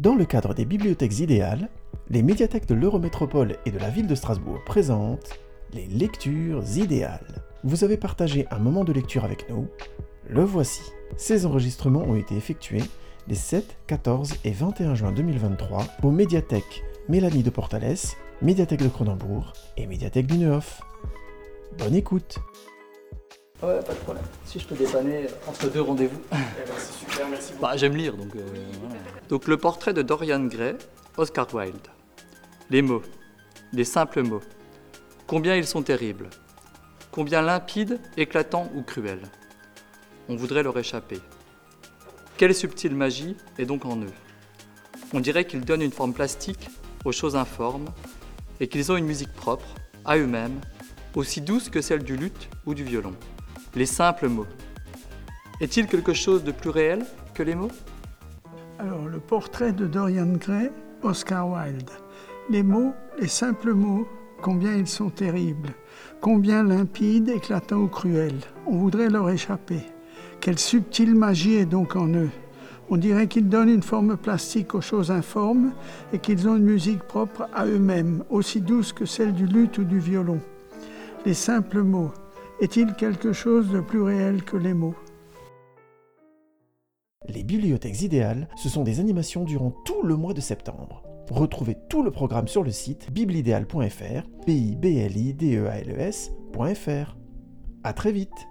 Dans le cadre des bibliothèques idéales, les médiathèques de l'Eurométropole et de la ville de Strasbourg présentent les lectures idéales. Vous avez partagé un moment de lecture avec nous, le voici. Ces enregistrements ont été effectués les 7, 14 et 21 juin 2023 aux médiathèques Mélanie de Portales, médiathèque de Cronenbourg et médiathèque du Neuf. Bonne écoute Ouais, pas de problème. Si je peux dépanner entre deux rendez-vous. c'est super, merci Bah, j'aime lire, donc euh, voilà. Donc le portrait de Dorian Gray, Oscar Wilde. Les mots, les simples mots. Combien ils sont terribles. Combien limpides, éclatants ou cruels. On voudrait leur échapper. Quelle subtile magie est donc en eux On dirait qu'ils donnent une forme plastique aux choses informes et qu'ils ont une musique propre, à eux-mêmes, aussi douce que celle du luth ou du violon. Les simples mots. Est-il quelque chose de plus réel que les mots? Alors, le portrait de Dorian Gray, Oscar Wilde. Les mots, les simples mots, combien ils sont terribles, combien limpides, éclatants ou cruels. On voudrait leur échapper. Quelle subtile magie est donc en eux. On dirait qu'ils donnent une forme plastique aux choses informes et qu'ils ont une musique propre à eux-mêmes, aussi douce que celle du luth ou du violon. Les simples mots. Est-il quelque chose de plus réel que les mots Les bibliothèques idéales, ce sont des animations durant tout le mois de septembre. Retrouvez tout le programme sur le site biblidéal.fr, p i b l i d e a l e. À très vite.